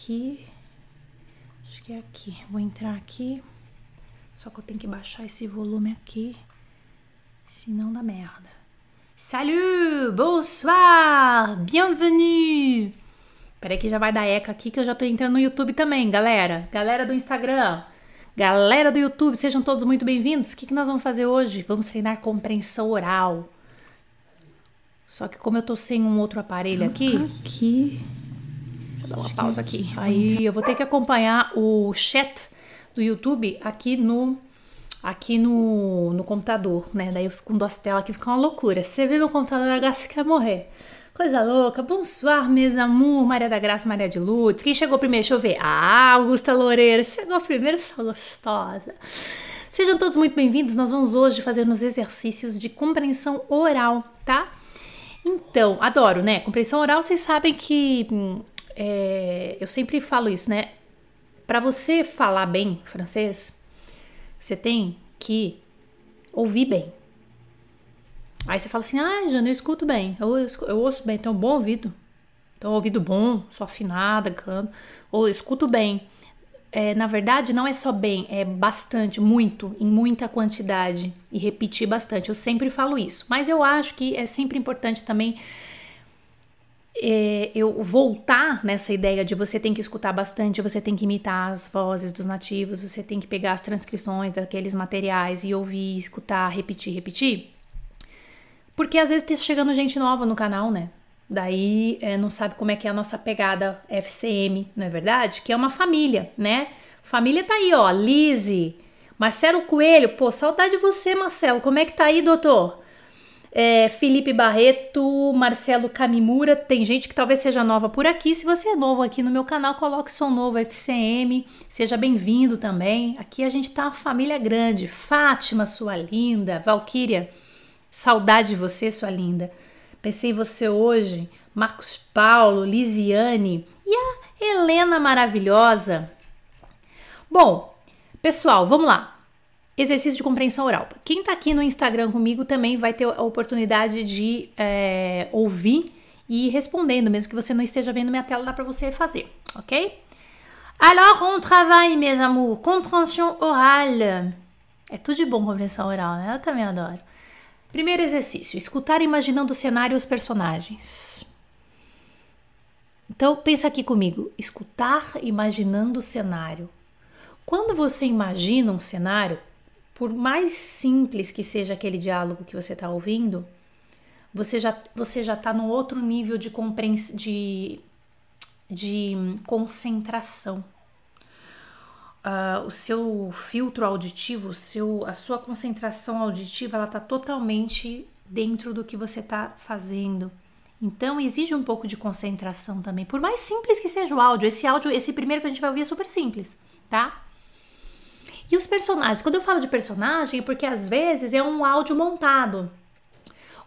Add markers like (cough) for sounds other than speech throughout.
aqui. Acho que é aqui. Vou entrar aqui. Só que eu tenho que baixar esse volume aqui. Senão dá merda. Salut! Bonsoir! Bienvenue! Peraí que já vai dar eca aqui que eu já tô entrando no YouTube também, galera. Galera do Instagram. Galera do YouTube, sejam todos muito bem-vindos. O que, que nós vamos fazer hoje? Vamos treinar compreensão oral. Só que como eu tô sem um outro aparelho aqui... Aqui... Dar uma pausa aqui. Aí eu vou ter que acompanhar o chat do YouTube aqui no aqui no, no computador, né? Daí eu fico com duas telas que fica uma loucura. Você vê meu computador agora, você quer morrer. Coisa louca. Bonsoir, mes amours, Maria da Graça, Maria de Lourdes. Quem chegou primeiro? Deixa eu ver. Ah, Augusta Loureiro. Chegou primeiro, sua gostosa. Sejam todos muito bem-vindos. Nós vamos hoje fazer uns exercícios de compreensão oral, tá? Então, adoro, né? Compreensão oral, vocês sabem que hum, é, eu sempre falo isso, né? Para você falar bem francês, você tem que ouvir bem. Aí você fala assim: ah, Jana, eu escuto bem, eu, eu ouço bem, tenho um bom ouvido. Um ouvido bom, sou afinada, canto, ou escuto bem. É, na verdade, não é só bem, é bastante, muito, em muita quantidade e repetir bastante. Eu sempre falo isso, mas eu acho que é sempre importante também é, eu voltar nessa ideia de você tem que escutar bastante, você tem que imitar as vozes dos nativos, você tem que pegar as transcrições daqueles materiais e ouvir, escutar, repetir, repetir. Porque às vezes tá chegando gente nova no canal, né? Daí é, não sabe como é que é a nossa pegada FCM, não é verdade? Que é uma família, né? Família tá aí, ó, Lise, Marcelo Coelho, pô, saudade de você, Marcelo. Como é que tá aí, doutor? É, Felipe Barreto, Marcelo Camimura, tem gente que talvez seja nova por aqui. Se você é novo aqui no meu canal, coloque som novo FCM, seja bem-vindo também. Aqui a gente tá uma família grande. Fátima, sua linda, Valquíria, saudade de você, sua linda. Pensei em você hoje, Marcos Paulo, Lisiane e a Helena maravilhosa. Bom, pessoal, vamos lá. Exercício de compreensão oral. Quem tá aqui no Instagram comigo também vai ter a oportunidade de é, ouvir e ir respondendo, mesmo que você não esteja vendo minha tela, dá para você fazer, ok? Alors, on travaille, mes amours. Compreensão oral. É tudo de bom compreensão oral, né? Eu também adoro. Primeiro exercício: escutar imaginando o cenário e os personagens. Então, pensa aqui comigo: escutar imaginando o cenário. Quando você imagina um cenário, por mais simples que seja aquele diálogo que você está ouvindo, você já você já está no outro nível de, de, de concentração. Uh, o seu filtro auditivo, seu, a sua concentração auditiva, ela está totalmente dentro do que você está fazendo. Então exige um pouco de concentração também. Por mais simples que seja o áudio, esse áudio, esse primeiro que a gente vai ouvir é super simples, tá? E os personagens? Quando eu falo de personagem, é porque às vezes é um áudio montado.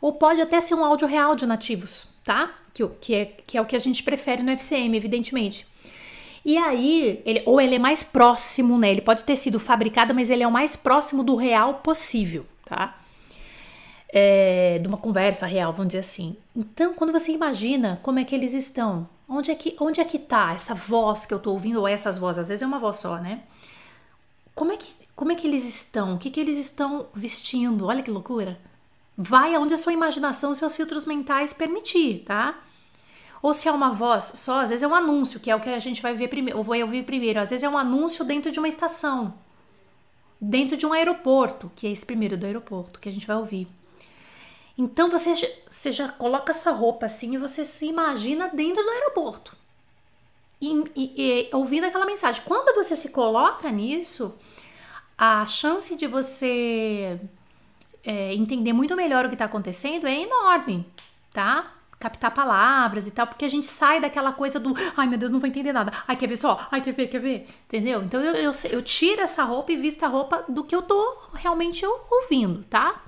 Ou pode até ser um áudio real de nativos, tá? Que, que, é, que é o que a gente prefere no FCM, evidentemente. E aí, ele, ou ele é mais próximo, né? Ele pode ter sido fabricado, mas ele é o mais próximo do real possível, tá? É, de uma conversa real, vamos dizer assim. Então, quando você imagina como é que eles estão, onde é que, onde é que tá essa voz que eu tô ouvindo, ou essas vozes, às vezes é uma voz só, né? Como é que, como é que eles estão? O que, que eles estão vestindo? Olha que loucura. Vai aonde a sua imaginação, os seus filtros mentais permitir, tá? Ou se é uma voz só, às vezes é um anúncio, que é o que a gente vai ver primeiro, ou vai ouvir primeiro. Às vezes é um anúncio dentro de uma estação, dentro de um aeroporto, que é esse primeiro do aeroporto que a gente vai ouvir. Então você, você já coloca essa roupa assim e você se imagina dentro do aeroporto e, e, ouvindo aquela mensagem. Quando você se coloca nisso, a chance de você é, entender muito melhor o que está acontecendo é enorme, tá? Captar palavras e tal, porque a gente sai daquela coisa do ai meu Deus, não vou entender nada. Ai, quer ver só? Ai, quer ver, quer ver? Entendeu? Então eu, eu, eu tiro essa roupa e visto a roupa do que eu tô realmente ouvindo, tá?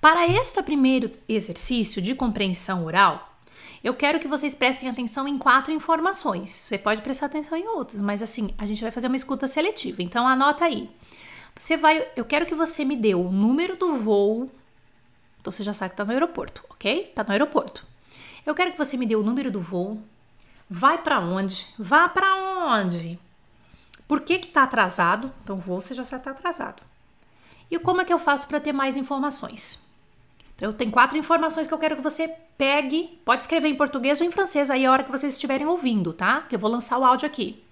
Para este primeiro exercício de compreensão oral, eu quero que vocês prestem atenção em quatro informações. Você pode prestar atenção em outras, mas assim, a gente vai fazer uma escuta seletiva. Então anota aí. Você vai, eu quero que você me dê o número do voo. Então você já sabe que tá no aeroporto, ok? Tá no aeroporto. Eu quero que você me dê o número do voo, vai para onde? Vá para onde? Por que que tá atrasado? Então vou, você já está atrasado. E como é que eu faço para ter mais informações? Então, tenho quatro informações que eu quero que você pegue. Pode escrever em português ou em francês aí a hora que vocês estiverem ouvindo, tá? Que eu vou lançar o áudio aqui.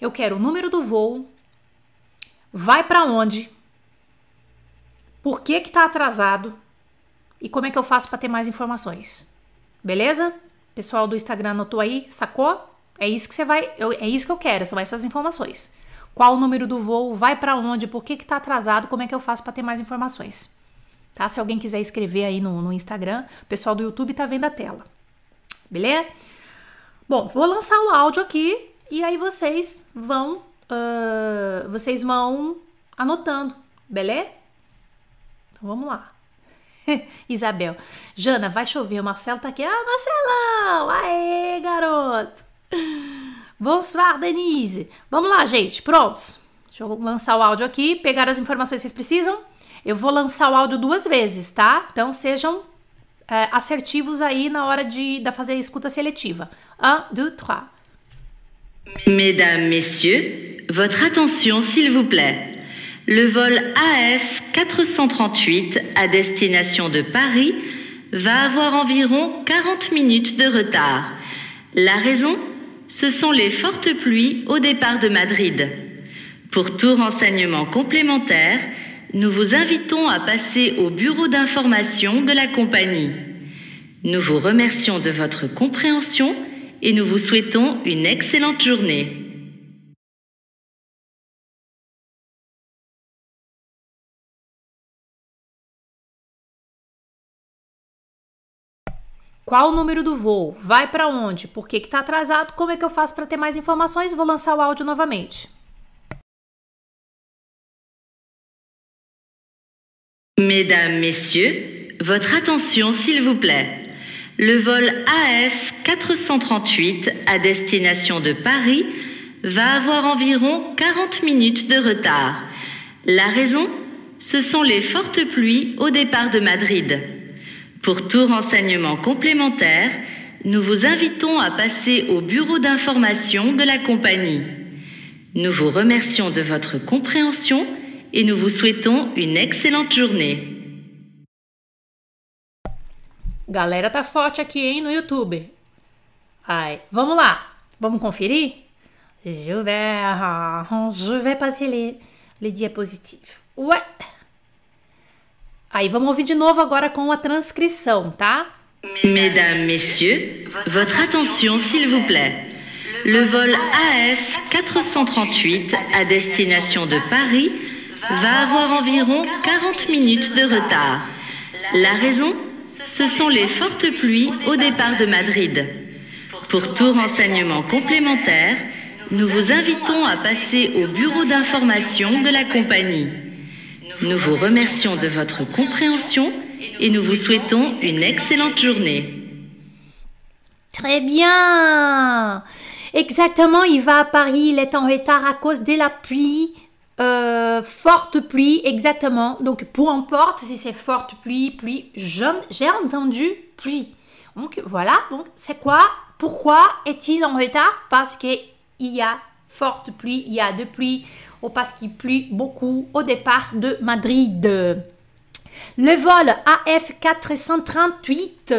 Eu quero o número do voo, vai para onde, por que que tá atrasado e como é que eu faço para ter mais informações. Beleza? Pessoal do Instagram anotou aí, sacou? É isso que você vai, eu, é isso que eu quero, são essas informações. Qual o número do voo, vai para onde, por que que tá atrasado, como é que eu faço para ter mais informações. Tá? Se alguém quiser escrever aí no, no Instagram, o pessoal do YouTube tá vendo a tela. Beleza? Bom, vou lançar o áudio aqui e aí vocês vão uh, vocês vão anotando, beleza? Então vamos lá. (laughs) Isabel, Jana, vai chover. O Marcelo tá aqui. Ah, Marcelão! Aê, garoto! Bonsoir, Denise. Vamos lá, gente. Prontos? Deixa eu lançar o áudio aqui, pegar as informações que vocês precisam. Eu vou lançar o áudio duas vezes, tá? Então sejam é, assertivos aí na hora de, de fazer a escuta seletiva. Un, deux, trois. Mesdames, Messieurs, votre attention s'il vous plaît. Le vol AF 438 à destination de Paris va avoir environ 40 minutes de retard. La raison? Ce sont les fortes pluies au départ de Madrid. Pour tout renseignement complémentaire, nous vous invitons à passer au bureau d'information de la compagnie. Nous vous remercions de votre compréhension et nous vous souhaitons une excellente journée. Qual o número do voo? Vai para onde? Por que está atrasado? Como é que eu faço para ter mais informações? Vou lançar o áudio novamente. Mesdames, Messieurs, votre attention s'il vous plaît. Le vol AF 438 à destination de Paris va avoir environ 40 minutes de retard. La raison Ce sont les fortes pluies au départ de Madrid. Pour tout renseignement complémentaire, nous vous invitons à passer au bureau d'information de la compagnie. Nous vous remercions de votre compréhension et nous vous souhaitons une excellente journée. Galera tá forte aqui, hein, no YouTube. Ai, vamos lá. Vamos conferir? Je vais, je vais passer les, les diapositives. Ué. Aí, vamos ouvir de novo agora com a transcrição, tá? Mesdames, Messieurs, votre attention s'il vous plaît. Le vol AF 438 à destination de Paris va avoir environ 40 minutes de retard. La raison Ce sont les fortes pluies au départ de Madrid. Pour tout renseignement complémentaire, nous vous invitons à passer au bureau d'information de la compagnie. Nous vous remercions de votre compréhension et nous vous souhaitons une excellente journée. Très bien Exactement, il va à Paris, il est en retard à cause de la pluie. Euh, forte pluie, exactement. Donc, peu importe si c'est forte pluie, pluie, j'ai entendu pluie. Donc, voilà. Donc, c'est quoi? Pourquoi est-il en retard Parce qu'il y a forte pluie, il y a de pluie, ou parce qu'il pluie beaucoup au départ de Madrid. Le vol AF 438.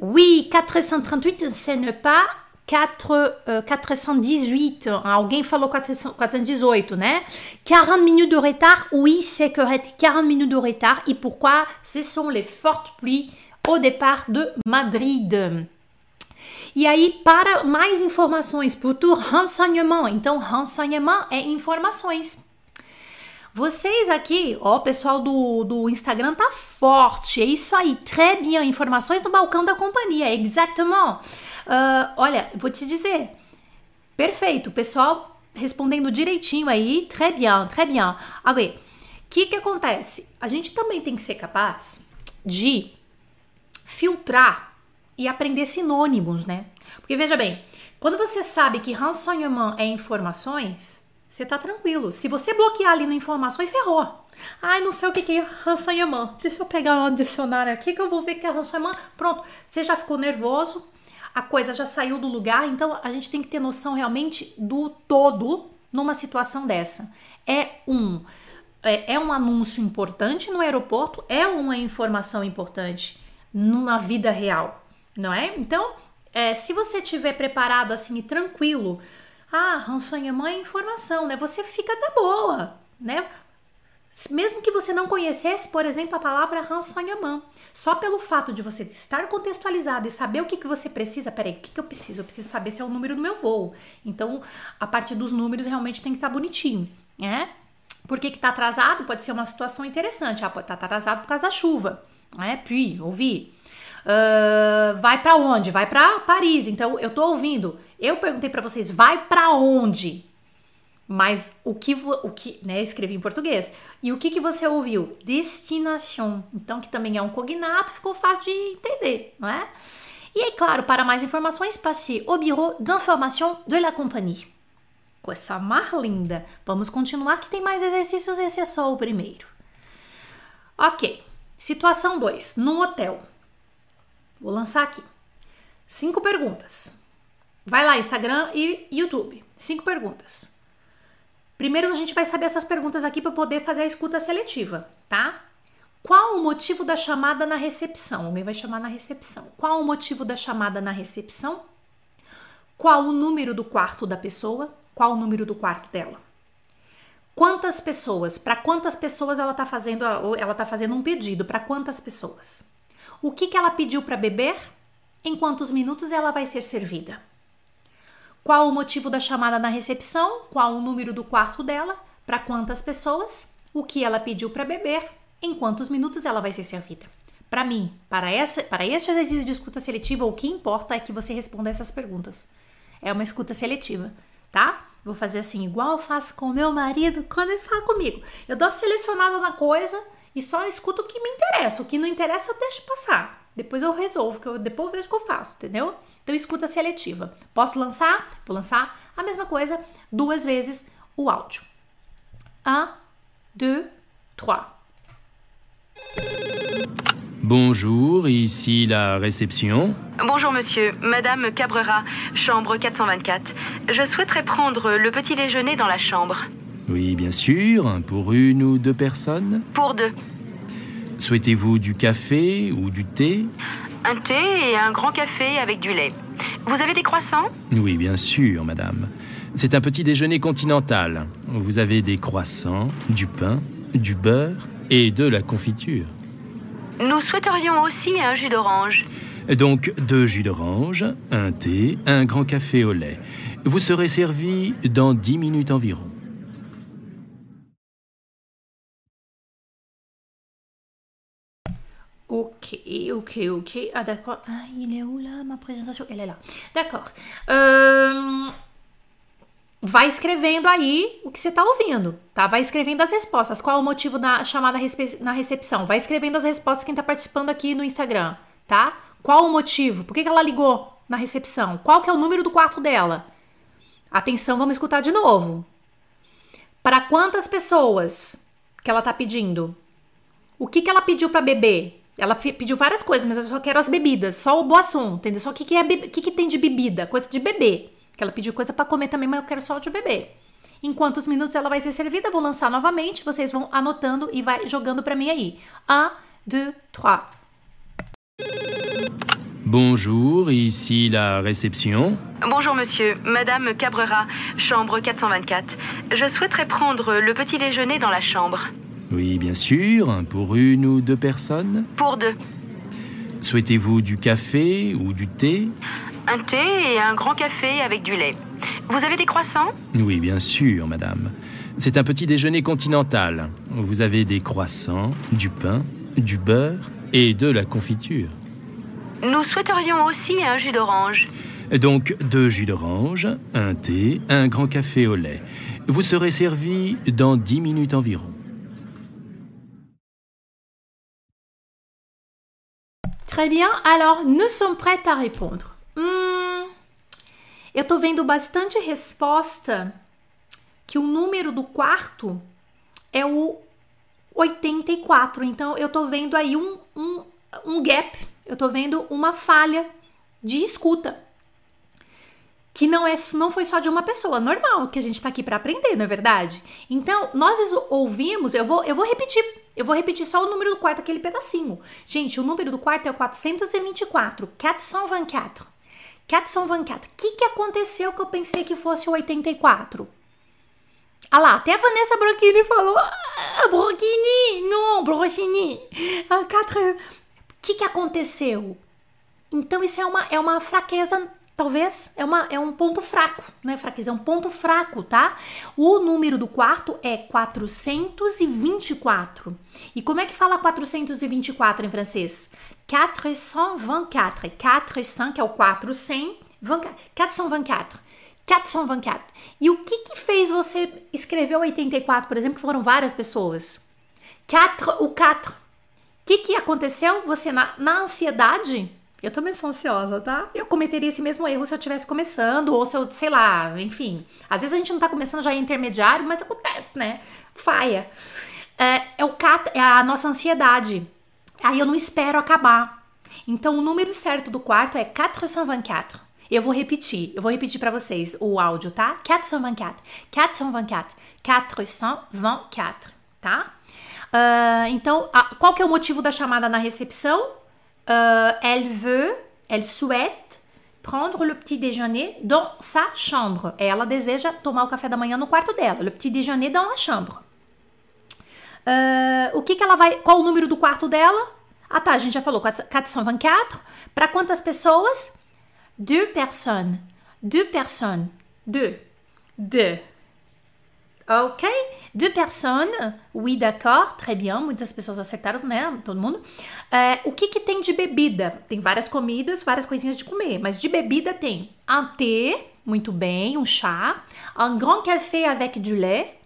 Oui, 438, ce n'est pas 4, uh, 418. Alguém falou 418, né? 40 minutes de retard, oui, c'est correct. 40 minutes de retard. Et pourquoi? Ce sont les fortes pluies au départ de Madrid. E aí, para mais informações, tout renseignement. Então, renseignement é informações. Vocês aqui, ó, o pessoal do, do Instagram tá forte. É isso aí, très bien. Informações do balcão da companhia, exactement. Uh, olha, vou te dizer. Perfeito, pessoal respondendo direitinho aí. Très bien, très bien. Agora, o que que acontece? A gente também tem que ser capaz de filtrar e aprender sinônimos, né? Porque veja bem, quando você sabe que renseignement é informações, você tá tranquilo. Se você bloquear ali no informações, ferrou. Ai, não sei o que é renseignement. Deixa eu pegar um dicionário aqui que eu vou ver que é renseignement. Pronto, você já ficou nervoso, a coisa já saiu do lugar, então a gente tem que ter noção realmente do todo numa situação dessa. É um é, é um anúncio importante no aeroporto, é uma informação importante numa vida real, não é? Então, é, se você estiver preparado assim e tranquilo, ah, rançonhamento é informação, né? Você fica da boa, né? Mesmo que você não conhecesse, por exemplo, a palavra rançonhamento, só pelo fato de você estar contextualizado e saber o que, que você precisa, peraí, o que, que eu preciso? Eu preciso saber se é o número do meu voo. Então, a partir dos números realmente tem que estar tá bonitinho, né? Por que, que tá atrasado? Pode ser uma situação interessante. Ah, tá atrasado por causa da chuva, né? Puis, ouvir. Uh, vai para onde? Vai para Paris. Então, eu tô ouvindo. Eu perguntei para vocês, vai para onde? Mas o que, o que, né, escrevi em português. E o que, que você ouviu? Destination. Então, que também é um cognato, ficou fácil de entender, não é? E aí, claro, para mais informações, passe au bureau d'information de la compagnie. Com essa mar linda, vamos continuar que tem mais exercícios, esse é só o primeiro. Ok, situação 2, num hotel. Vou lançar aqui. Cinco perguntas. Vai lá, Instagram e YouTube. Cinco perguntas. Primeiro a gente vai saber essas perguntas aqui para poder fazer a escuta seletiva, tá? Qual o motivo da chamada na recepção? Alguém vai chamar na recepção. Qual o motivo da chamada na recepção? Qual o número do quarto da pessoa? Qual o número do quarto dela? Quantas pessoas? Para quantas pessoas ela está fazendo? Ela tá fazendo um pedido? Para quantas pessoas? O que, que ela pediu para beber? Em quantos minutos ela vai ser servida? Qual o motivo da chamada na recepção? Qual o número do quarto dela? Para quantas pessoas? O que ela pediu para beber? Em quantos minutos ela vai ser servida? Para mim, para, essa, para este exercício de escuta seletiva, o que importa é que você responda essas perguntas. É uma escuta seletiva, tá? Vou fazer assim, igual eu faço com o meu marido quando ele fala comigo. Eu dou selecionada na coisa e só escuto o que me interessa. O que não interessa, eu deixo passar. Depois eu resolvo, que eu depois eu vejo o que eu faço, entendeu? Então, escuta seletiva. Posso lançar? Vou lançar a mesma coisa duas vezes o áudio. Un, deux, trois. Bonjour, ici la réception. Bonjour monsieur, Madame Cabrera, chambre 424. Je souhaiterais prendre le petit déjeuner dans la chambre. Oui, bien sûr. Pour une ou deux personnes? Pour deux. Souhaitez-vous du café ou du thé? Un thé et un grand café avec du lait. Vous avez des croissants? Oui, bien sûr, madame. C'est un petit déjeuner continental. Vous avez des croissants, du pain, du beurre et de la confiture. Nous souhaiterions aussi un jus d'orange. Donc deux jus d'orange, un thé, un grand café au lait. Vous serez servi dans dix minutes environ. Ok, ok, ok. Ah, d'accord. Ah, il est où là, ma apresentação? Ele é lá. D'accord. Um, vai escrevendo aí o que você tá ouvindo, tá? Vai escrevendo as respostas. Qual é o motivo da chamada na recepção? Vai escrevendo as respostas quem tá participando aqui no Instagram, tá? Qual o motivo? Por que, que ela ligou na recepção? Qual que é o número do quarto dela? Atenção, vamos escutar de novo. Para quantas pessoas que ela tá pedindo? O que, que ela pediu para beber? Ela pediu várias coisas, mas eu só quero as bebidas, só o boisson, entendeu? Só o que, que, é que, que tem de bebida? Coisa de beber. Que ela pediu coisa para comer também, mas eu quero só o de beber. Em quantos minutos ela vai ser servida? Vou lançar novamente, vocês vão anotando e vai jogando para mim aí. Un, deux, trois. Bonjour, ici la réception. Bonjour monsieur, Madame Cabrera, chambre 424. Je souhaiterais prendre le petit déjeuner dans la chambre. Oui, bien sûr. Pour une ou deux personnes Pour deux. Souhaitez-vous du café ou du thé Un thé et un grand café avec du lait. Vous avez des croissants? Oui, bien sûr, madame. C'est un petit déjeuner continental. Vous avez des croissants, du pain, du beurre et de la confiture. Nous souhaiterions aussi un jus d'orange. Donc deux jus d'orange, un thé, un grand café au lait. Vous serez servi dans dix minutes environ. Très bien. Alors, nous sommes prêts à répondre. Hum, eu tô vendo bastante resposta que o número do quarto é o 84. Então, eu tô vendo aí um, um, um gap, eu tô vendo uma falha de escuta. Que não é não foi só de uma pessoa, normal, que a gente tá aqui para aprender, não é verdade? Então, nós ouvimos, eu vou eu vou repetir, eu vou repetir só o número do quarto aquele pedacinho. Gente, o número do quarto é o 424, 424. 424. O que que aconteceu que eu pensei que fosse o 84? Ah lá, até a Vanessa Brochini falou. Ah, Brochini! Não, Brochini! Ah, O que, que aconteceu? Então, isso é uma, é uma fraqueza, talvez, é, uma, é um ponto fraco, né? Fraqueza é um ponto fraco, tá? O número do quarto é 424. E como é que fala 424 em francês? 424. 400, que é o 400, 424. 424. E o que que fez você escrever 84, por exemplo, que foram várias pessoas? 4, o 4. O que que aconteceu? Você, na, na ansiedade, eu também sou ansiosa, tá? Eu cometeria esse mesmo erro se eu estivesse começando, ou se eu, sei lá, enfim. Às vezes a gente não tá começando, já é intermediário, mas acontece, né? Faia. É, é, o cat, é a nossa ansiedade. Aí eu não espero acabar. Então o número certo do quarto é 424. Eu vou repetir, eu vou repetir para vocês o áudio, tá? 424, 424, 424, tá? Uh, então, a, qual que é o motivo da chamada na recepção? Uh, elle veut, elle souhaite prendre le petit déjeuner dans sa chambre. Ela deseja tomar o café da manhã no quarto dela. Le petit déjeuner dans la chambre. Uh, o que que ela vai... Qual o número do quarto dela? Ah tá, a gente já falou. 424. Para quantas pessoas? Deux personnes. Deux personnes. Deux. Deux. Ok? Deux personnes. Oui, d'accord. Très bien. Muitas pessoas acertaram, né? Todo mundo. É, o que, que tem de bebida? Tem várias comidas, várias coisinhas de comer. Mas de bebida tem un thé, muito bem, um chá. Un grand café avec du lait.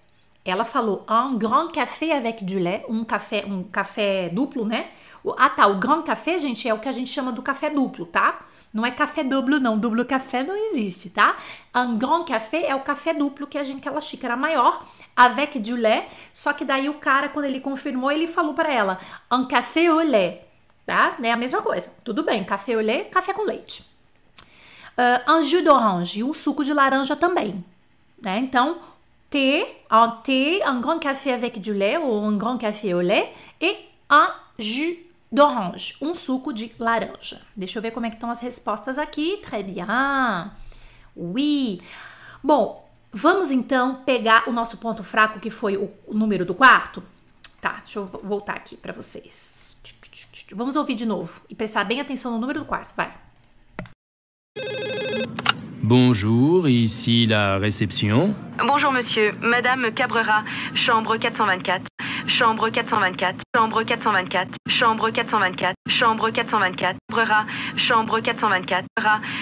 Ela falou un grand café avec du lait. Um café, um café duplo, né? Ah, tá. O grand café, gente, é o que a gente chama do café duplo, tá? Não é café duplo, não. Duplo café não existe, tá? Un grand café é o café duplo, que é aquela xícara maior, avec du lait. Só que daí o cara, quando ele confirmou, ele falou para ela, un café au lait, tá? É a mesma coisa. Tudo bem, café au lait, café com leite. Uh, un jus d'orange, um suco de laranja também, né? Então, thé, un thé, un grand café avec du lait ou un grand café au lait et un jus d'orange, um suco de laranja. Deixa eu ver como é que estão as respostas aqui. Très bien. Oui. Bom, vamos então pegar o nosso ponto fraco, que foi o, número do quarto? Tá, deixa eu voltar aqui para vocês. Vamos ouvir de novo e prestar bem atenção no número do quarto, vai. Bonjour, ici la réception. Bonjour monsieur, Madame Cabrera, chambre 424. Chambre 424, chambre 424, chambre 424, chambre 424, Brera, chambre 424,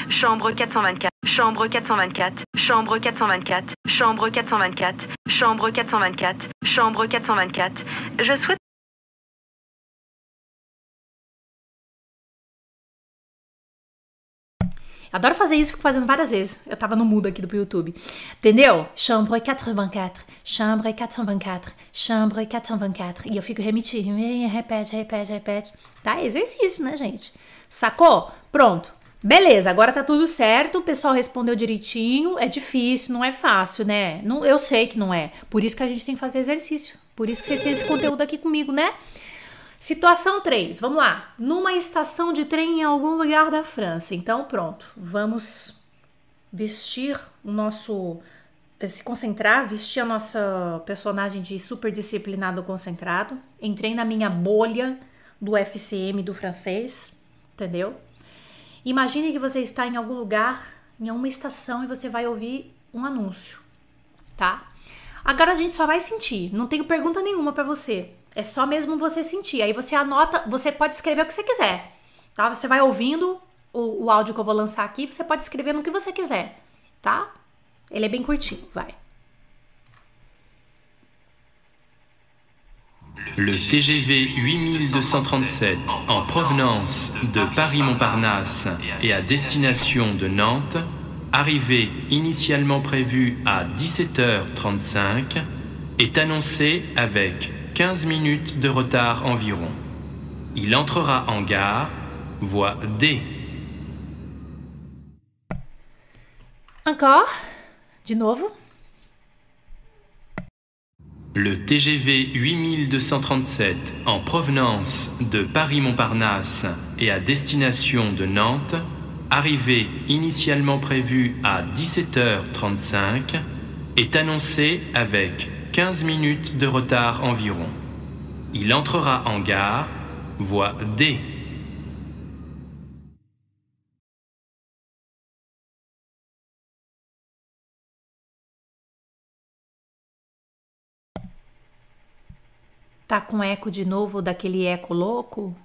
chambre 424, chambre 424, chambre 424, chambre 424, chambre 424, chambre 424. Je souhaite Adoro fazer isso, fico fazendo várias vezes. Eu tava no mudo aqui do YouTube. Entendeu? Chambre 424, chambre 424, chambre 424. E eu fico remetindo, repete, repete, repete. Tá? Exercício, né, gente? Sacou? Pronto. Beleza, agora tá tudo certo, o pessoal respondeu direitinho. É difícil, não é fácil, né? Não, eu sei que não é. Por isso que a gente tem que fazer exercício. Por isso que vocês têm esse conteúdo aqui comigo, né? Situação 3, vamos lá. Numa estação de trem em algum lugar da França. Então, pronto, vamos vestir o nosso. Eh, se concentrar, vestir a nossa personagem de super disciplinado concentrado. Entrei na minha bolha do FCM do francês, entendeu? Imagine que você está em algum lugar, em uma estação, e você vai ouvir um anúncio, tá? Agora a gente só vai sentir, não tenho pergunta nenhuma para você. É só mesmo você sentir. Aí você anota, você pode escrever o que você quiser. Tá? Você vai ouvindo o, o áudio que eu vou lançar aqui, você pode escrever no que você quiser, tá? Ele é bem curtinho, vai. Le TGV 8237 en provenance de Paris-Montparnasse et à destination de Nantes, arrivée initialement prévue à 17h35, est annoncé avec 15 minutes de retard environ. Il entrera en gare, voie D. Encore? De novo. Le TGV 8237 en provenance de Paris-Montparnasse et à destination de Nantes, arrivée initialement prévue à 17h35, est annoncé avec 15 minutes de retard environ. Il entrera en gare, voie D. Tá com eco de novo daquele eco louco?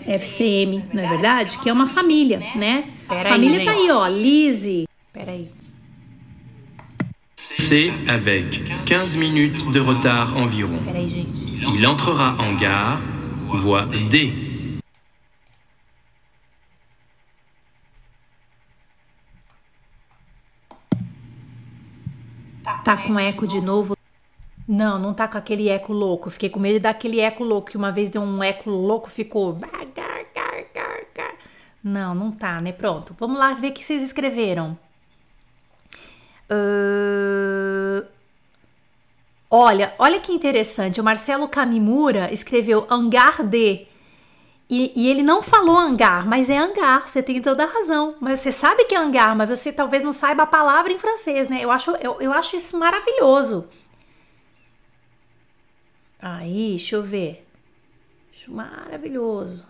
FCM, não é verdade? Que é uma família, né? Pera família aí, tá gente. aí, ó. Lizzie. Peraí. C'est avec 15 minutes de retard environ. Il entrera en gare, voie D. Tá com eco de novo? Não, não tá com aquele eco louco. Fiquei com medo daquele eco louco, que uma vez deu um eco louco, ficou. Não, não tá, né? Pronto. Vamos lá ver o que vocês escreveram. Ahn, Olha, olha que interessante. O Marcelo Camimura escreveu hangar de. E, e ele não falou hangar, mas é hangar. Você tem toda a razão. Mas você sabe que é hangar, mas você talvez não saiba a palavra em francês, né? Eu acho, eu, eu acho isso maravilhoso. Aí, deixa eu ver. Acho maravilhoso.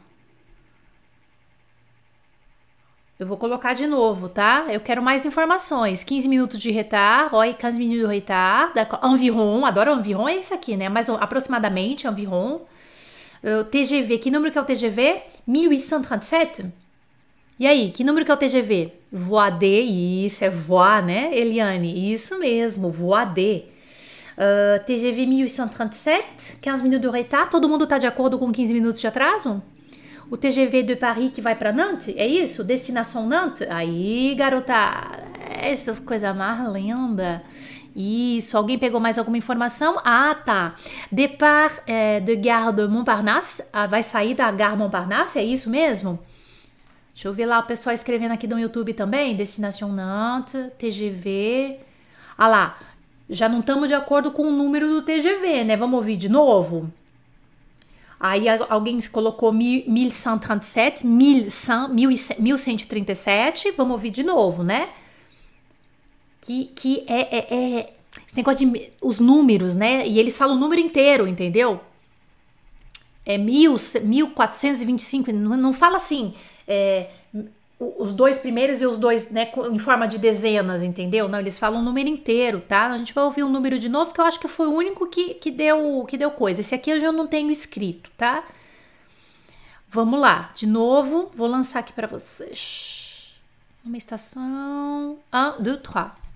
Eu vou colocar de novo, tá? Eu quero mais informações. 15 minutos de retard. Oi, 15 minutos de retard. Environ, adoro environ, é isso aqui, né? Mas aproximadamente, environ. Uh, TGV, que número que é o TGV? 1837. E aí, que número que é o TGV? D, isso, é voie, né, Eliane? Isso mesmo, D. Uh, TGV 1837, 15 minutos de retard. Todo mundo tá de acordo com 15 minutos de atraso? O TGV de Paris que vai para Nantes, é isso? Destinação Nantes? Aí, garota, essas coisas mais lindas. Isso, alguém pegou mais alguma informação? Ah, tá. Départ é, de Gare de Montparnasse, ah, vai sair da Gare Montparnasse, é isso mesmo? Deixa eu ver lá o pessoal escrevendo aqui no YouTube também. Destinação Nantes, TGV. Ah lá, já não estamos de acordo com o número do TGV, né? Vamos ouvir de novo? Aí alguém colocou mil- 1137, 1100, 1137. Vamos ouvir de novo, né? Que, que é, é, é esse negócio de os números, né? E eles falam o número inteiro, entendeu? É mil, 1425, não, não fala assim, é, os dois primeiros e os dois, né, em forma de dezenas, entendeu? Não, eles falam o número inteiro, tá? A gente vai ouvir o número de novo, que eu acho que foi o único que, que, deu, que deu coisa. Esse aqui eu já não tenho escrito, tá? Vamos lá, de novo, vou lançar aqui para vocês. Uma estação. Um, dois, três.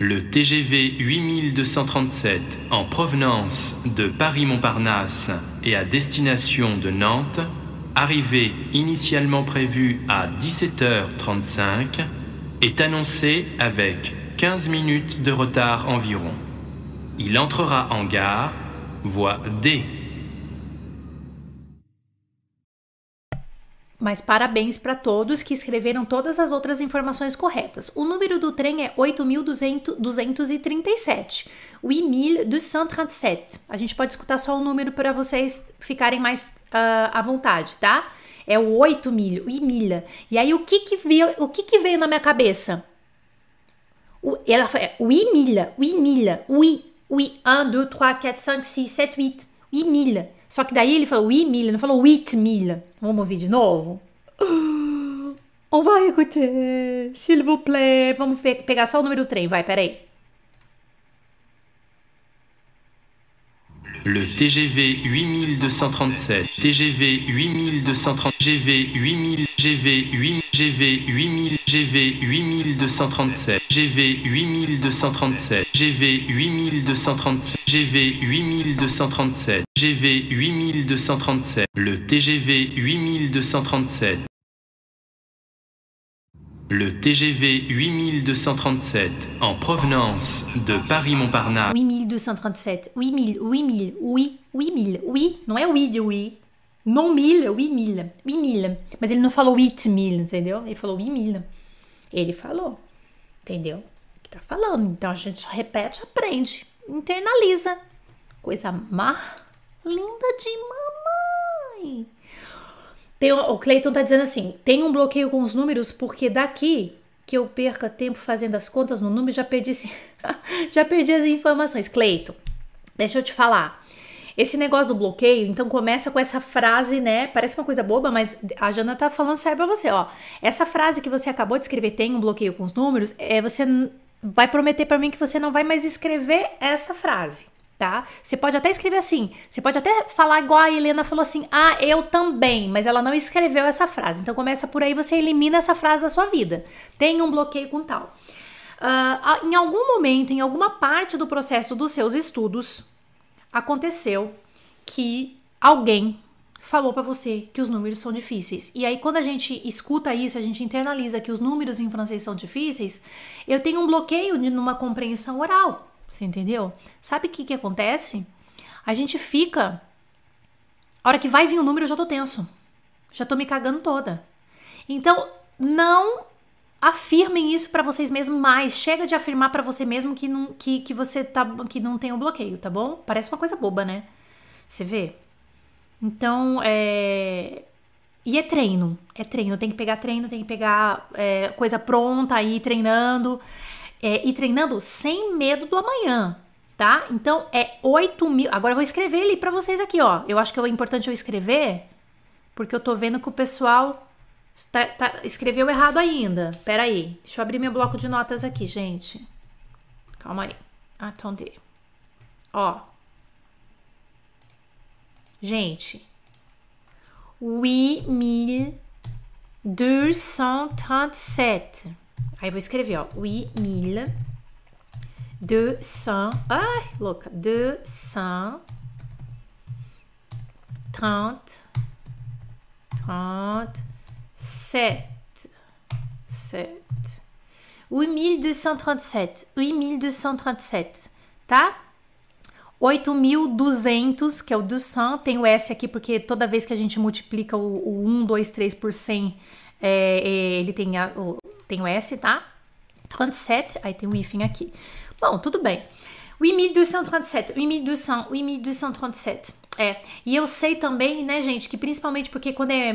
Le TGV 8237 en provenance de Paris-Montparnasse et à destination de Nantes, arrivée initialement prévue à 17h35, est annoncé avec 15 minutes de retard environ. Il entrera en gare, voie D. Mas parabéns para todos que escreveram todas as outras informações corretas. O número do trem é 8.237. 8.237. A gente pode escutar só o número para vocês ficarem mais ah, à vontade, tá? É o 8 mil, 8 mil. E aí o que que veio, o que que veio na minha cabeça? O, ela foi 8 mil, 8 mil, 8, 8, 1, 2, 3, 4, 5, 6, 7, 8, 8 mil. Só que daí ele falou 8 mil, não falou 8 mil. Vamos ouvir de novo? (gasps) On va écouter, s'il vous plaît. Vamos pe- pegar só o número do trem, vai, peraí. Le TGV 8237, TGV 8230, GV 8000, GV 8000, GV 8000, GV 8237, GV 8237, GV 8237, GV 8237, GV 8237, le TGV 8237. Le TGV 8237 en provenance de Paris-Montparnasse 8237, 8000, 8000, oui, 8000, oui. Não é oui de oui. Non mille, huit mille, huit mille. Mas ele não falou huit mille, entendeu? Ele falou huit mille. Ele falou, entendeu? Que tá falando. Então a gente repete, aprende, internaliza. Coisa mais linda de mamãe. Tem, o Cleiton tá dizendo assim: tem um bloqueio com os números porque daqui que eu perca tempo fazendo as contas no número já perdi (laughs) já perdi as informações. Cleiton, deixa eu te falar. Esse negócio do bloqueio, então começa com essa frase, né? Parece uma coisa boba, mas a Jana tá falando sério pra você, ó. Essa frase que você acabou de escrever, tem um bloqueio com os números, é você vai prometer para mim que você não vai mais escrever essa frase, tá? Você pode até escrever assim, você pode até falar igual a Helena falou assim: "Ah, eu também", mas ela não escreveu essa frase. Então começa por aí, você elimina essa frase da sua vida. Tem um bloqueio com tal. Uh, em algum momento, em alguma parte do processo dos seus estudos, aconteceu que alguém falou para você que os números são difíceis. E aí quando a gente escuta isso, a gente internaliza que os números em francês são difíceis, eu tenho um bloqueio de, numa compreensão oral. Você entendeu? Sabe o que que acontece? A gente fica a hora que vai vir o número, eu já tô tenso. Já tô me cagando toda. Então, não afirmem isso para vocês mesmos mais. Chega de afirmar para você mesmo que não, que, que você tá que não tem o um bloqueio, tá bom? Parece uma coisa boba, né? Você vê? Então, é. E é treino, é treino. Tem que pegar treino, tem que pegar é, coisa pronta aí, treinando. É, e treinando sem medo do amanhã, tá? Então é 8 mil. Agora eu vou escrever ali para vocês aqui, ó. Eu acho que é importante eu escrever, porque eu tô vendo que o pessoal Tá, tá, escreveu errado ainda. Pera aí. Deixa eu abrir meu bloco de notas aqui, gente. Calma aí. Attendez. Ó. Gente. 8237. Aí vou escrever, ó. 8200. Ai, louca. 230. 30. 7. 7. 8237. 8237, tá? 8.200, que é o do 100, tem o S aqui porque toda vez que a gente multiplica o, o 1, 2, 3 por 100, é, é, ele tem, a, o, tem o S, tá? 37, aí tem o hífen aqui. Bom, tudo bem. 8.237, 8.200, 8.237. É, e eu sei também, né, gente, que principalmente porque quando é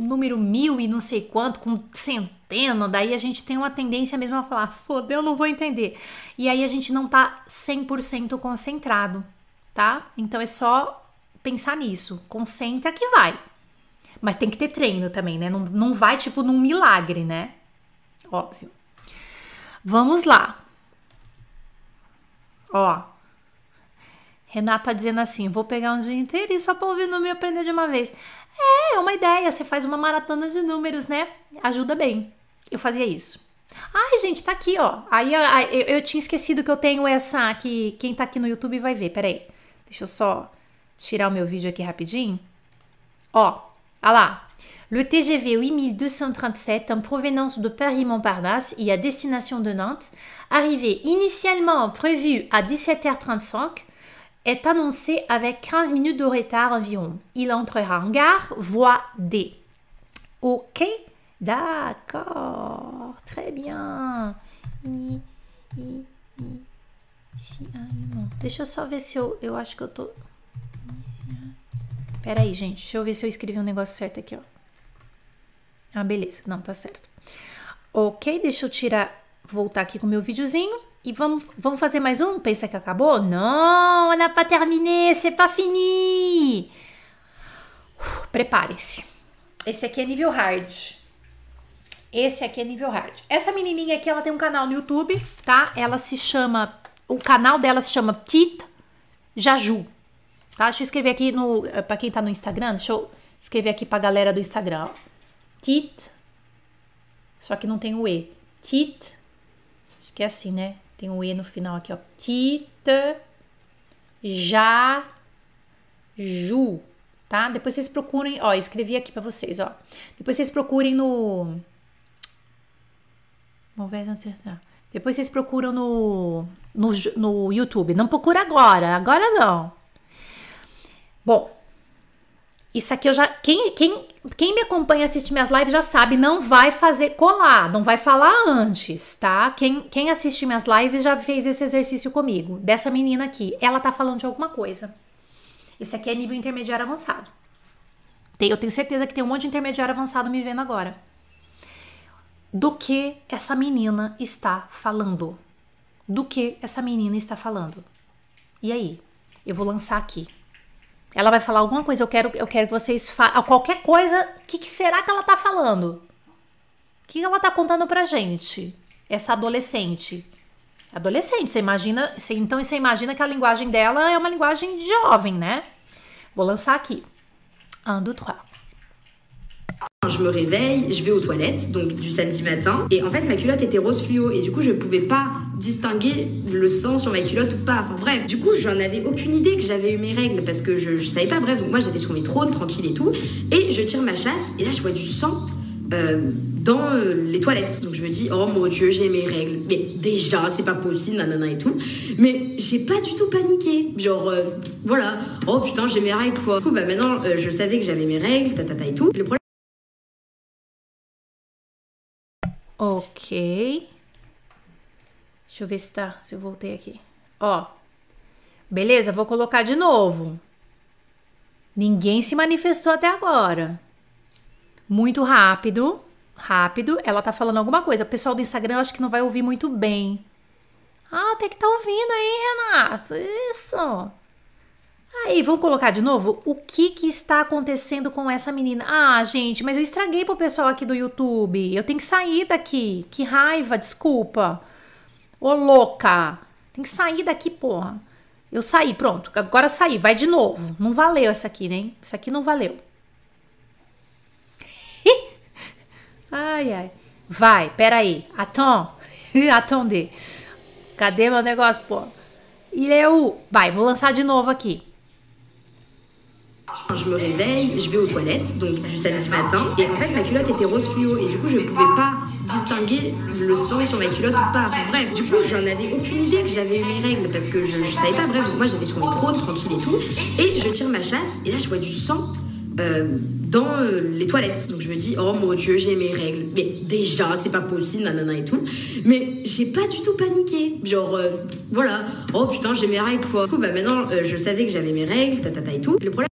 número mil e não sei quanto, com centena, daí a gente tem uma tendência mesmo a falar, foda, eu não vou entender. E aí a gente não tá 100% concentrado, tá? Então é só pensar nisso, concentra que vai. Mas tem que ter treino também, né? Não, não vai tipo num milagre, né? Óbvio. Vamos lá. Ó. Renata tá dizendo assim: vou pegar um dia inteiro só pra ouvir o nome e aprender de uma vez. É, é uma ideia. Você faz uma maratona de números, né? Ajuda bem. Eu fazia isso. Ai, gente, tá aqui, ó. Aí eu, eu tinha esquecido que eu tenho essa aqui. Quem tá aqui no YouTube vai ver. Peraí. Deixa eu só tirar o meu vídeo aqui rapidinho. Ó, olha lá. Le TGV 8237 en provenance de Paris-Montparnasse et à destination de Nantes, arrivé initialement prévu à 17h35, est annoncé avec 15 minutes de retard environ. Il entrera en gare, voie D. Ok D'accord. Très bien. Deixa eu só ver se eu. Eu acho que eu tô. Pera aí, gente. Deixa eu ver se eu escrevi um negócio certo aqui, ó. Ah, beleza. Não, tá certo. Ok, deixa eu tirar. Voltar aqui com o meu videozinho. E vamos, vamos fazer mais um? Pensa que acabou? Não, on n'a pas terminé, c'est pas fini. Preparem-se. Esse aqui é nível hard. Esse aqui é nível hard. Essa menininha aqui, ela tem um canal no YouTube, tá? Ela se chama, o canal dela se chama Tit Jaju, tá? Deixa eu escrever aqui no, para quem tá no Instagram, deixa eu escrever aqui pra galera do Instagram. Tit, só que não tem o E. Tit, acho que é assim, né? Tem um E no final aqui, ó. Tita, já, ju, tá? Depois vocês procurem, ó, escrevi aqui para vocês, ó. Depois vocês procurem no depois vocês procuram no, no, no YouTube. Não procura agora, agora não. Bom, Isso aqui eu já. Quem, quem, quem me acompanha assiste minhas lives já sabe, não vai fazer colar, não vai falar antes, tá? Quem, quem assiste minhas lives já fez esse exercício comigo. Dessa menina aqui. Ela tá falando de alguma coisa. Esse aqui é nível intermediário avançado. Tem, eu tenho certeza que tem um monte de intermediário avançado me vendo agora. Do que essa menina está falando? Do que essa menina está falando? E aí? Eu vou lançar aqui. Ela vai falar alguma coisa, eu quero, eu quero que vocês falem. Qualquer coisa, o que, que, será que ela tá falando? O que ela tá contando pra gente? Essa adolescente. Adolescente, você imagina. Então você imagina que a linguagem dela é uma linguagem de jovem, né? Vou lançar aqui. Un, deux, trois. Je me réveille, je vais aux toilettes, donc du samedi matin, et en fait ma culotte était rose fluo, et du coup je pouvais pas distinguer le sang sur ma culotte ou pas. Enfin bref, du coup j'en avais aucune idée que j'avais eu mes règles parce que je, savais pas. Bref, donc moi j'étais sur mes trônes tranquille et tout, et je tire ma chasse, et là je vois du sang euh, dans euh, les toilettes. Donc je me dis, oh mon dieu, j'ai mes règles. Mais déjà, c'est pas possible, nanana et tout. Mais j'ai pas du tout paniqué. Genre, euh, voilà, oh putain, j'ai mes règles quoi. Du coup, bah maintenant, je savais que j'avais mes règles, tatata et tout. Le problème. Ok. Deixa eu ver se tá, se eu voltei aqui. Ó. Beleza, vou colocar de novo. Ninguém se manifestou até agora. Muito rápido, rápido. Ela tá falando alguma coisa. O pessoal do Instagram eu acho que não vai ouvir muito bem. Ah, tem que tá ouvindo aí, Renato. Isso. Aí, vamos colocar de novo? O que que está acontecendo com essa menina? Ah, gente, mas eu estraguei pro pessoal aqui do YouTube. Eu tenho que sair daqui. Que raiva, desculpa. Ô, louca. Tem que sair daqui, porra. Eu saí, pronto. Agora saí. Vai de novo. Não valeu essa aqui, né? Essa aqui não valeu. ai, ai. Vai, peraí. Attends. (laughs) Attendez. Cadê meu negócio, pô? Il est où? Vai, vou lançar de novo aqui. Je me réveille, je vais aux toilettes, donc du samedi matin, et en fait ma culotte était rose fluo, et du coup je pouvais pas distinguer le sang sur ma culotte ou pas. Bref, du coup j'en avais aucune idée que j'avais mes règles, parce que je, je savais pas, bref, donc moi j'étais sur mes tranquille et tout, et je tire ma chasse, et là je vois du sang euh, dans euh, les toilettes. Donc je me dis, oh mon dieu, j'ai mes règles. Mais déjà, c'est pas possible, nanana et tout. Mais j'ai pas du tout paniqué. Genre, euh, voilà, oh putain, j'ai mes règles quoi. Du coup, bah maintenant, je savais que j'avais mes règles, tatata et tout. Le problème,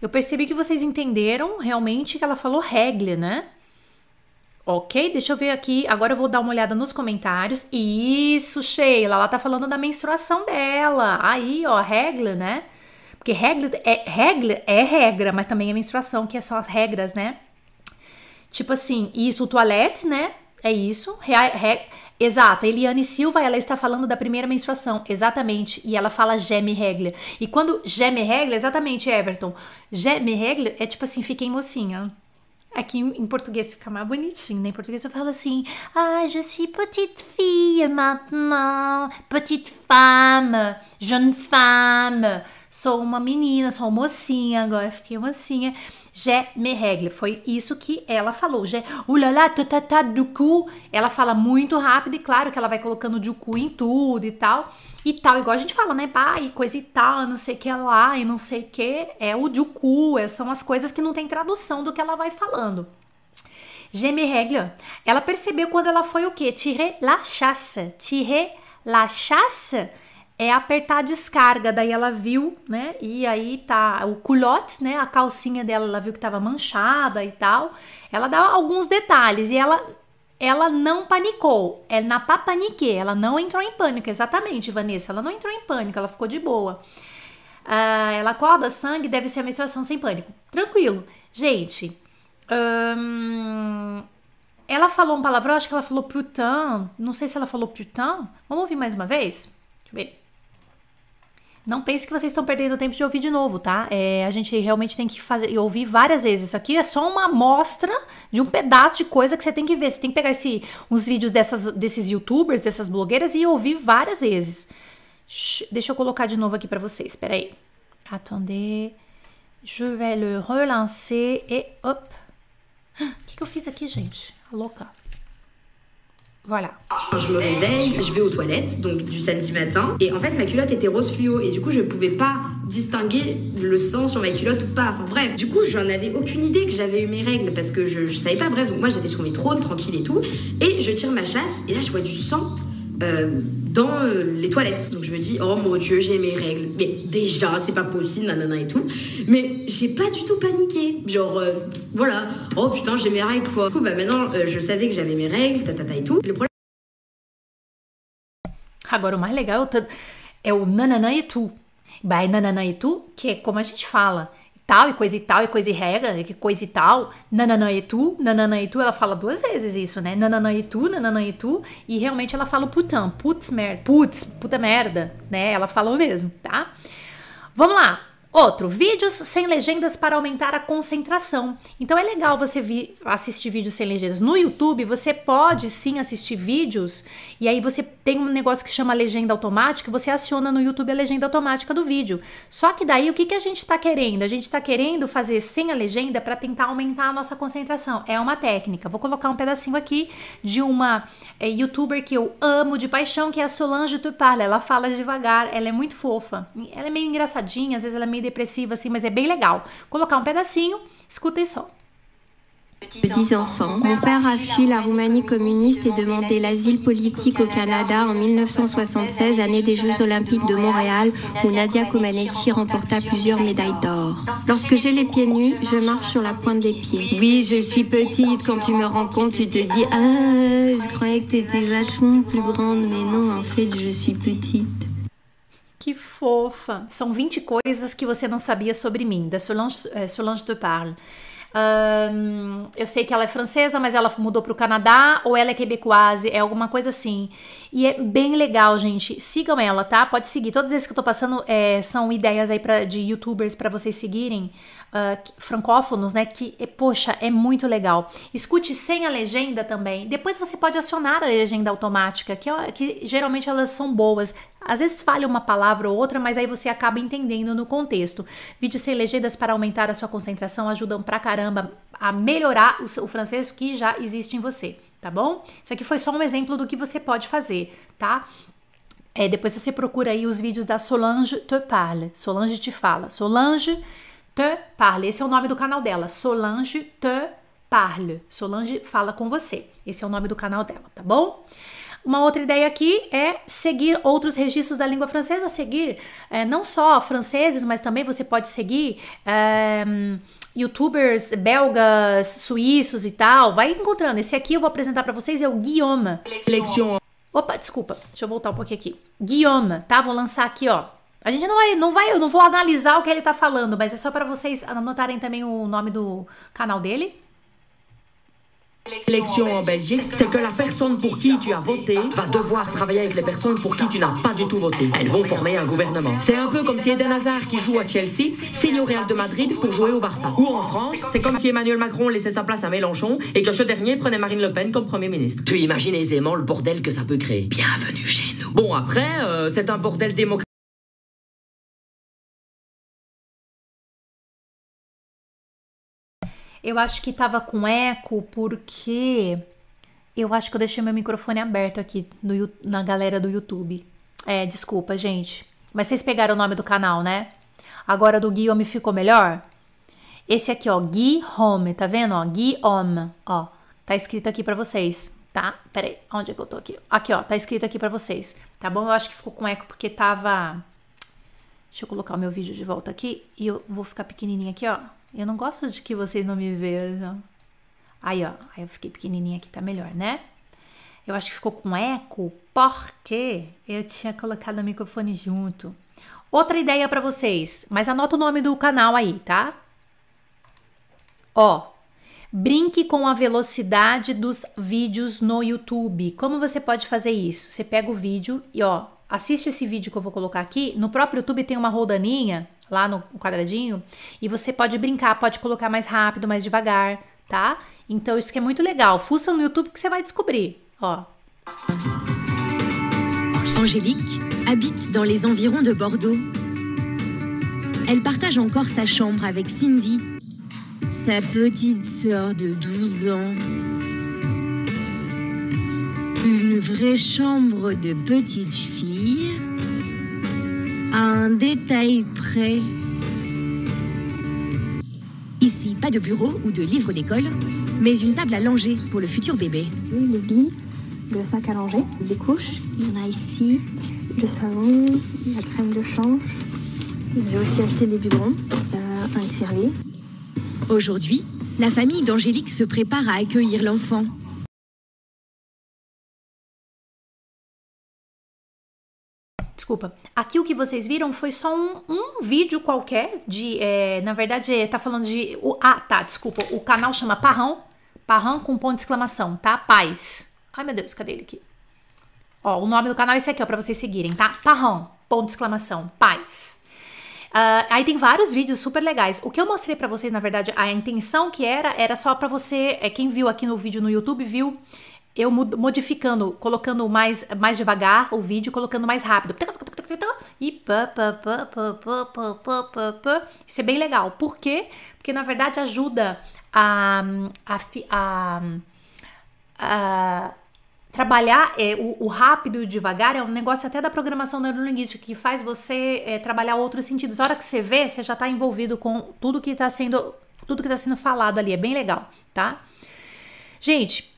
Eu percebi que vocês entenderam realmente que ela falou regle, né? Ok, deixa eu ver aqui. Agora eu vou dar uma olhada nos comentários. Isso, Sheila, ela tá falando da menstruação dela. Aí, ó, regra, né? Porque regra é, regra é regra, mas também é menstruação, que são as regras, né? Tipo assim, isso, o toalete, né? É isso. Re, re, exato, a Eliane Silva, ela está falando da primeira menstruação, exatamente. E ela fala geme regra. E quando geme regra, exatamente, Everton. Geme regra é tipo assim, fiquem mocinha. Aqui em português fica mais bonitinho, né? Em português eu falo assim: Ah, je suis petite fille maintenant, petite femme, jeune femme. Sou uma menina, sou mocinha, agora fiquei mocinha. Je me règle. Foi isso que ela falou. Je, ulala, tatata, du cu. Ela fala muito rápido e claro que ela vai colocando du cu em tudo e tal. E tal, igual a gente fala, né? Pai, coisa e tal, não sei o que lá e não sei o que. É o du cu, é, são as coisas que não tem tradução do que ela vai falando. Je me règle. Ela percebeu quando ela foi o quê? Tirer la chasse. Tirer é apertar a descarga. Daí ela viu, né? E aí tá o culotte, né? A calcinha dela, ela viu que tava manchada e tal. Ela dá alguns detalhes e ela ela não panicou. Ela na paniquer, ela não entrou em pânico, exatamente, Vanessa. Ela não entrou em pânico, ela ficou de boa. Ah, ela acorda, sangue, deve ser a menstruação sem pânico. Tranquilo. Gente, hum, ela falou um palavrão, acho que ela falou putain. Não sei se ela falou putain. Vamos ouvir mais uma vez? Deixa eu ver. Não pense que vocês estão perdendo tempo de ouvir de novo, tá? É, a gente realmente tem que fazer e ouvir várias vezes. Isso aqui é só uma amostra de um pedaço de coisa que você tem que ver. Você tem que pegar esse, uns vídeos dessas, desses youtubers, dessas blogueiras e ouvir várias vezes. Deixa eu colocar de novo aqui para vocês. Espera aí. Attendez. Je vais le relancer et hop. (gasps) O que, que eu fiz aqui, gente? Louca. Voilà. Je me réveille, je vais aux toilettes, donc du samedi matin, et en fait ma culotte était rose fluo, et du coup je pouvais pas distinguer le sang sur ma culotte ou pas. Enfin bref, du coup j'en avais aucune idée que j'avais eu mes règles parce que je, je savais pas. Bref, donc moi j'étais sur mes trônes tranquille et tout, et je tire ma chasse, et là je vois du sang euh, dans euh, les toilettes. Donc je me dis, oh mon dieu, j'ai mes règles. Mais déjà, c'est pas possible, nanana et tout. Mais j'ai pas du tout paniqué. Genre, euh, voilà, oh putain, j'ai mes règles quoi. Du coup, bah maintenant, euh, je savais que j'avais mes règles, tatata et tout. Le problème, Agora, o mais legal é o nananã e tu. Vai nananã e tu, que é como a gente fala. Tal e coisa e tal e coisa e regra, e coisa e tal. Nananã e tu, nananã e tu, ela fala duas vezes isso, né? Nananã e tu, nananã e tu. E realmente ela fala putão, putz merda, putz, puta merda, né? Ela falou mesmo, tá? Vamos lá. Outro, vídeos sem legendas para aumentar a concentração. Então é legal você vi- assistir vídeos sem legendas. No YouTube, você pode sim assistir vídeos e aí você tem um negócio que chama legenda automática, você aciona no YouTube a legenda automática do vídeo. Só que daí o que, que a gente tá querendo? A gente tá querendo fazer sem a legenda para tentar aumentar a nossa concentração. É uma técnica. Vou colocar um pedacinho aqui de uma é, youtuber que eu amo de paixão, que é a Solange Tupala. Ela fala devagar, ela é muito fofa. Ela é meio engraçadinha, às vezes ela é meio depressiva assim, mas é bem legal. Colocar um pedacinho. Petits enfants, mon père a fui la Roumanie communiste et demandé l'asile politique au Canada en 1976, année des Jeux Olympiques de Montréal, où Nadia Comaneci remporta plusieurs médailles d'or. Lorsque j'ai les pieds nus, je marche sur la pointe des pieds. Oui, je suis petite. Quand tu me rencontres, tu te dis Ah, je croyais que tu étais vachement plus grande, mais non, en fait, je suis petite. Fofa! São 20 coisas que você não sabia sobre mim, da Solange, eh, Solange de Parle. Ahn, eu sei que ela é francesa, mas ela mudou para o Canadá, ou ela é quebecoise, é alguma coisa assim. E é bem legal, gente. Sigam ela, tá? Pode seguir. Todas as que eu tô passando eh, são ideias aí pra, de youtubers para vocês seguirem, que- francófonos, né? Que, eh, poxa, é muito legal. Escute sem a legenda também. Depois você pode acionar a legenda automática, que, que geralmente elas são boas. Às vezes falha uma palavra ou outra, mas aí você acaba entendendo no contexto. Vídeos sem legendas para aumentar a sua concentração ajudam pra caramba a melhorar o, seu- o francês que já existe em você, tá bom? Isso aqui foi só um exemplo do que você pode fazer, tá? É, depois você procura aí os vídeos da Solange Te Parle. Solange te fala. Solange Te Parle. Esse é o nome do canal dela. Solange Te Parle. Solange fala com você. Esse é o nome do canal dela, tá bom? Uma outra ideia aqui é seguir outros registros da língua francesa, seguir é, não só franceses, mas também você pode seguir é, youtubers belgas, suíços e tal. Vai encontrando. Esse aqui eu vou apresentar para vocês é o Guillaume. Opa, desculpa. Deixa eu voltar um pouquinho aqui. Guillaume, tá? Vou lançar aqui, ó. A gente não vai, não vai, eu não vou analisar o que ele tá falando, mas é só para vocês anotarem também o nome canal dele. L'élection en Belgique, c'est que la personne pour qui tu as voté va devoir travailler avec les personnes pour qui tu n'as pas du tout voté. Elles vont former un gouvernement. C'est un peu comme si Eden Hazard, qui joue à Chelsea, signe au Real de Madrid pour jouer au Barça. Ou en France, c'est comme si Emmanuel Macron laissait sa place à Mélenchon et que ce dernier prenait Marine Le Pen comme Premier ministre. Tu imagines aisément le bordel que ça peut créer. Bienvenue chez nous. Bon, après, euh, c'est un bordel démocratique. Eu acho que tava com eco porque eu acho que eu deixei meu microfone aberto aqui no, na galera do YouTube. É, desculpa, gente. Mas vocês pegaram o nome do canal, né? Agora do Guillaume ficou melhor? Esse aqui, ó, Guillaume, tá vendo? Ó, Guillaume, ó. Tá escrito aqui pra vocês, tá? Pera aí, onde é que eu tô aqui? Aqui, ó, tá escrito aqui pra vocês, tá bom? Eu acho que ficou com eco porque tava... Deixa eu colocar o meu vídeo de volta aqui e eu vou ficar pequenininha aqui, ó. Eu não gosto de que vocês não me vejam. Aí, ó, aí eu fiquei pequenininha aqui, tá melhor, né? Eu acho que ficou com eco porque eu tinha colocado o microfone junto. Outra ideia pra vocês, mas anota o nome do canal aí, tá? Ó, brinque com a velocidade dos vídeos no YouTube. Como você pode fazer isso? Você pega o vídeo e ó, assiste esse vídeo que eu vou colocar aqui. No próprio YouTube tem uma roldaninha lá no quadradinho e você pode brincar, pode colocar mais rápido, mais devagar, tá? Então isso que é muito legal. Fuça no YouTube que você vai descobrir. Ó, Angélique habite dans les environs de Bordeaux. Elle partage encore sa chambre avec Cindy, sa petite sœur de 12 ans. Une vraie chambre de petite fille. À un détail près. Ici, pas de bureau ou de livre d'école, mais une table à langer pour le futur bébé. Le lit, le sac à langer, des couches. Il y en a ici, le savon, la crème de change. J'ai aussi acheté des biberons, euh, un tire-lit. Aujourd'hui, la famille d'Angélique se prépare à accueillir l'enfant. Desculpa. Aqui o que vocês viram foi só um, um vídeo qualquer de. é, na verdade, tá falando de. O, ah, tá, desculpa. O canal chama Parrão. Parrão com ponto de exclamação, tá? Paz. Ai, meu Deus, cadê ele aqui? Ó, o nome do canal é esse aqui, ó, pra vocês seguirem, tá? Parrão, ponto de exclamação, paz. Ah, aí tem vários vídeos super legais. O que eu mostrei pra vocês, na verdade, a intenção que era, era só pra você, é, quem viu aqui no vídeo no YouTube, viu eu modificando, colocando mais, mais devagar o vídeo, colocando mais rápido. E. Isso é bem legal. Por quê? Porque, na verdade, ajuda a, a, a, a trabalhar é, o, o rápido e o devagar é um negócio até da programação neurolinguística que faz você é, trabalhar outros sentidos. A hora que você vê, você já está envolvido com tudo que está sendo tudo que está sendo falado ali. É bem legal, tá? Gente,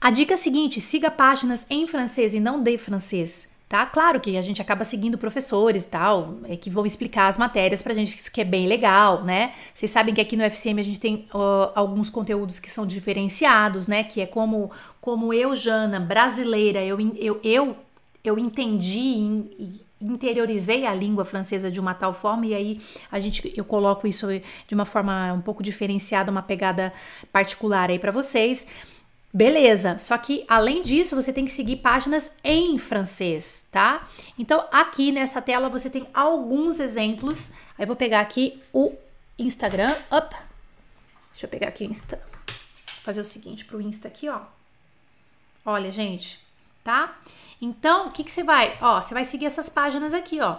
a dica seguinte: siga páginas em francês e não de francês. Tá? Claro que a gente acaba seguindo professores e tal, é, que vão explicar as matérias pra gente, isso que é bem legal, né? Vocês sabem que aqui no FCM a gente tem ó, alguns conteúdos que são diferenciados, né? Que é como, como eu, Jana, brasileira, eu, eu, eu, eu entendi e interiorizei a língua francesa de uma tal forma e aí a gente eu coloco isso de uma forma um pouco diferenciada, uma pegada particular aí pra vocês. Beleza, só que além disso você tem que seguir páginas em francês, tá? Então aqui nessa tela você tem alguns exemplos. Aí eu vou pegar aqui o Instagram. Up. Deixa eu pegar aqui o Insta. Fazer o seguinte pro Insta aqui, ó. Olha, gente, tá? Então, o que que você vai? Ó, você vai seguir essas páginas aqui, ó.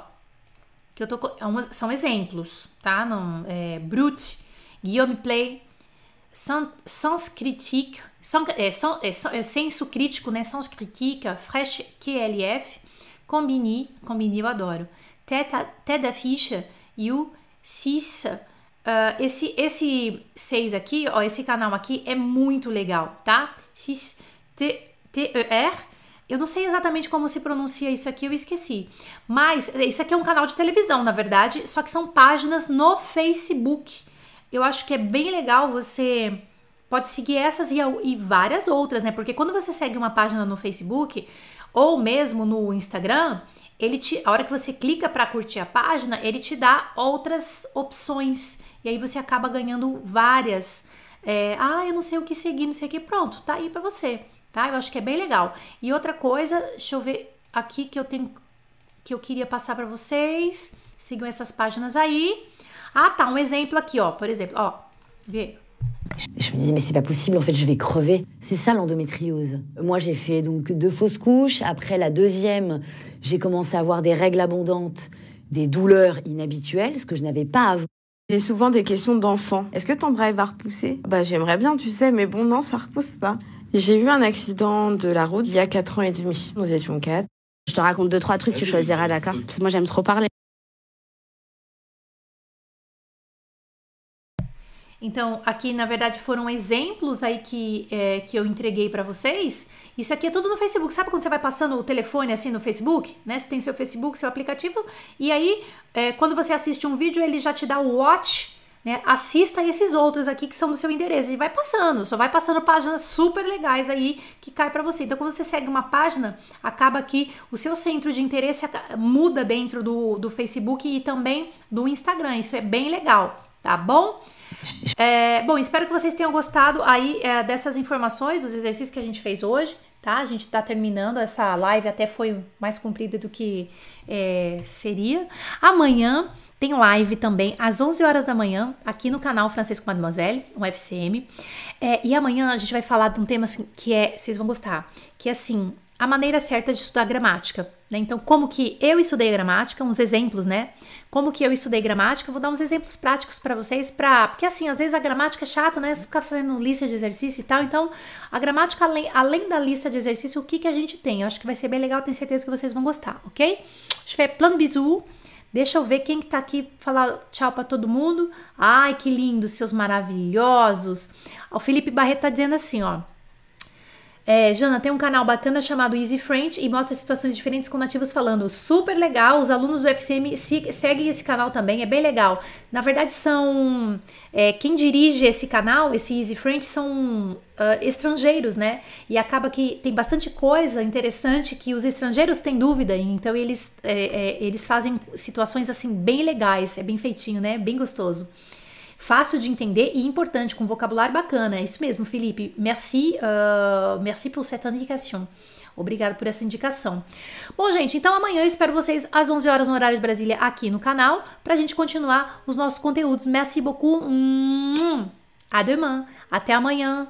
Que eu tô é são exemplos, tá? Não, é, Brut, Guillaume Play, sans, sans critique, é, é, é, senso crítico, né? Sans critique, Fresh QLF, Combini, Combini eu adoro, Tête à- Tête d'affiche e o Cis. ah, esse, esse seis aqui, ó, esse canal aqui é muito legal, tá? Cis T-E-R. Eu não sei exatamente como se pronuncia isso aqui, eu esqueci. Mas isso aqui é um canal de televisão, na verdade, só que são páginas no Facebook. Eu acho que é bem legal você pode seguir essas e, e várias outras, né? Porque quando você segue uma página no Facebook ou mesmo no Instagram, ele te, a hora que você clica para curtir a página, ele te dá outras opções e aí você acaba ganhando várias. é, ah, eu não sei o que seguir, não sei o que, pronto, tá aí para você, tá? Eu acho que é bem legal. E outra coisa, deixa eu ver aqui que eu tenho que eu queria passar para vocês. Sigam essas páginas aí. Ah, tá, um exemplo aqui, ó, por exemplo, ó, vê. Je me disais, mais c'est pas possible, en fait, je vais crever. C'est ça l'endométriose. Moi, j'ai fait donc deux fausses couches. Après la deuxième, j'ai commencé à avoir des règles abondantes, des douleurs inhabituelles, ce que je n'avais pas avant. J'ai souvent des questions d'enfants. Est-ce que ton bras va repousser Bah j'aimerais bien, tu sais, mais bon non, ça repousse pas. J'ai eu un accident de la route il y a 4 ans et demi. Nous étions quatre. Je te raconte deux, trois trucs, tu choisiras, d'accord? Parce que moi, j'aime trop parler. Então, aqui na verdade foram exemplos aí que, é, que eu entreguei pra vocês. Isso aqui é tudo no Facebook. Sabe quando você vai passando o telefone assim no Facebook? Né? Você tem seu Facebook, seu aplicativo, e aí é, quando você assiste um vídeo, ele já te dá o watch, né? Assista esses outros aqui que são do seu endereço. E vai passando, só vai passando páginas super legais aí que cai pra você. Então, quando você segue uma página, acaba que o seu centro de interesse muda dentro do, do Facebook e também do Instagram. Isso é bem legal, tá bom? É, bom, espero que vocês tenham gostado aí é, dessas informações, dos exercícios que a gente fez hoje, tá? A gente tá terminando essa live, até foi mais comprida do que é, seria. Amanhã tem live também, às 11 horas da manhã, aqui no canal Francês com Mademoiselle, um FCM. É, e amanhã a gente vai falar de um tema assim, que é, vocês vão gostar, que é assim, a maneira certa de estudar gramática. Né? Então, como que eu estudei gramática, uns exemplos, né? Como que eu estudei gramática, vou dar uns exemplos práticos para vocês, pra, porque assim, às vezes a gramática é chata, né? Você ficar fazendo lista de exercício e tal. Então, a gramática, além, além da lista de exercício, o que, que a gente tem? Eu acho que vai ser bem legal, tenho certeza que vocês vão gostar, ok? Deixa eu ver, plano bizu. Deixa eu ver quem que tá aqui falar tchau para todo mundo. Ai, que lindo, seus maravilhosos. O Felipe Barreto tá dizendo assim, ó. É, Jana, tem um canal bacana chamado Easy French e mostra situações diferentes com nativos falando. Super legal, os alunos do FCM seguem esse canal também, é bem legal. Na verdade, são. É, quem dirige esse canal, esse Easy French, são uh, estrangeiros, né? E acaba que tem bastante coisa interessante que os estrangeiros têm dúvida, então eles, é, é eles fazem situações assim bem legais, é bem feitinho, né? Bem gostoso fácil de entender e importante, com vocabulário bacana. É isso mesmo, Felipe. Merci, uh, merci pour cette indication. Obrigada por essa indicação. Bom, gente, então amanhã eu espero vocês às 11 horas no horário de Brasília aqui no canal para a gente continuar os nossos conteúdos. Merci beaucoup. Hum, à demain. Até amanhã.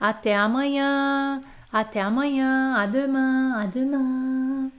Até amanhã. Até amanhã. À demain. À demain.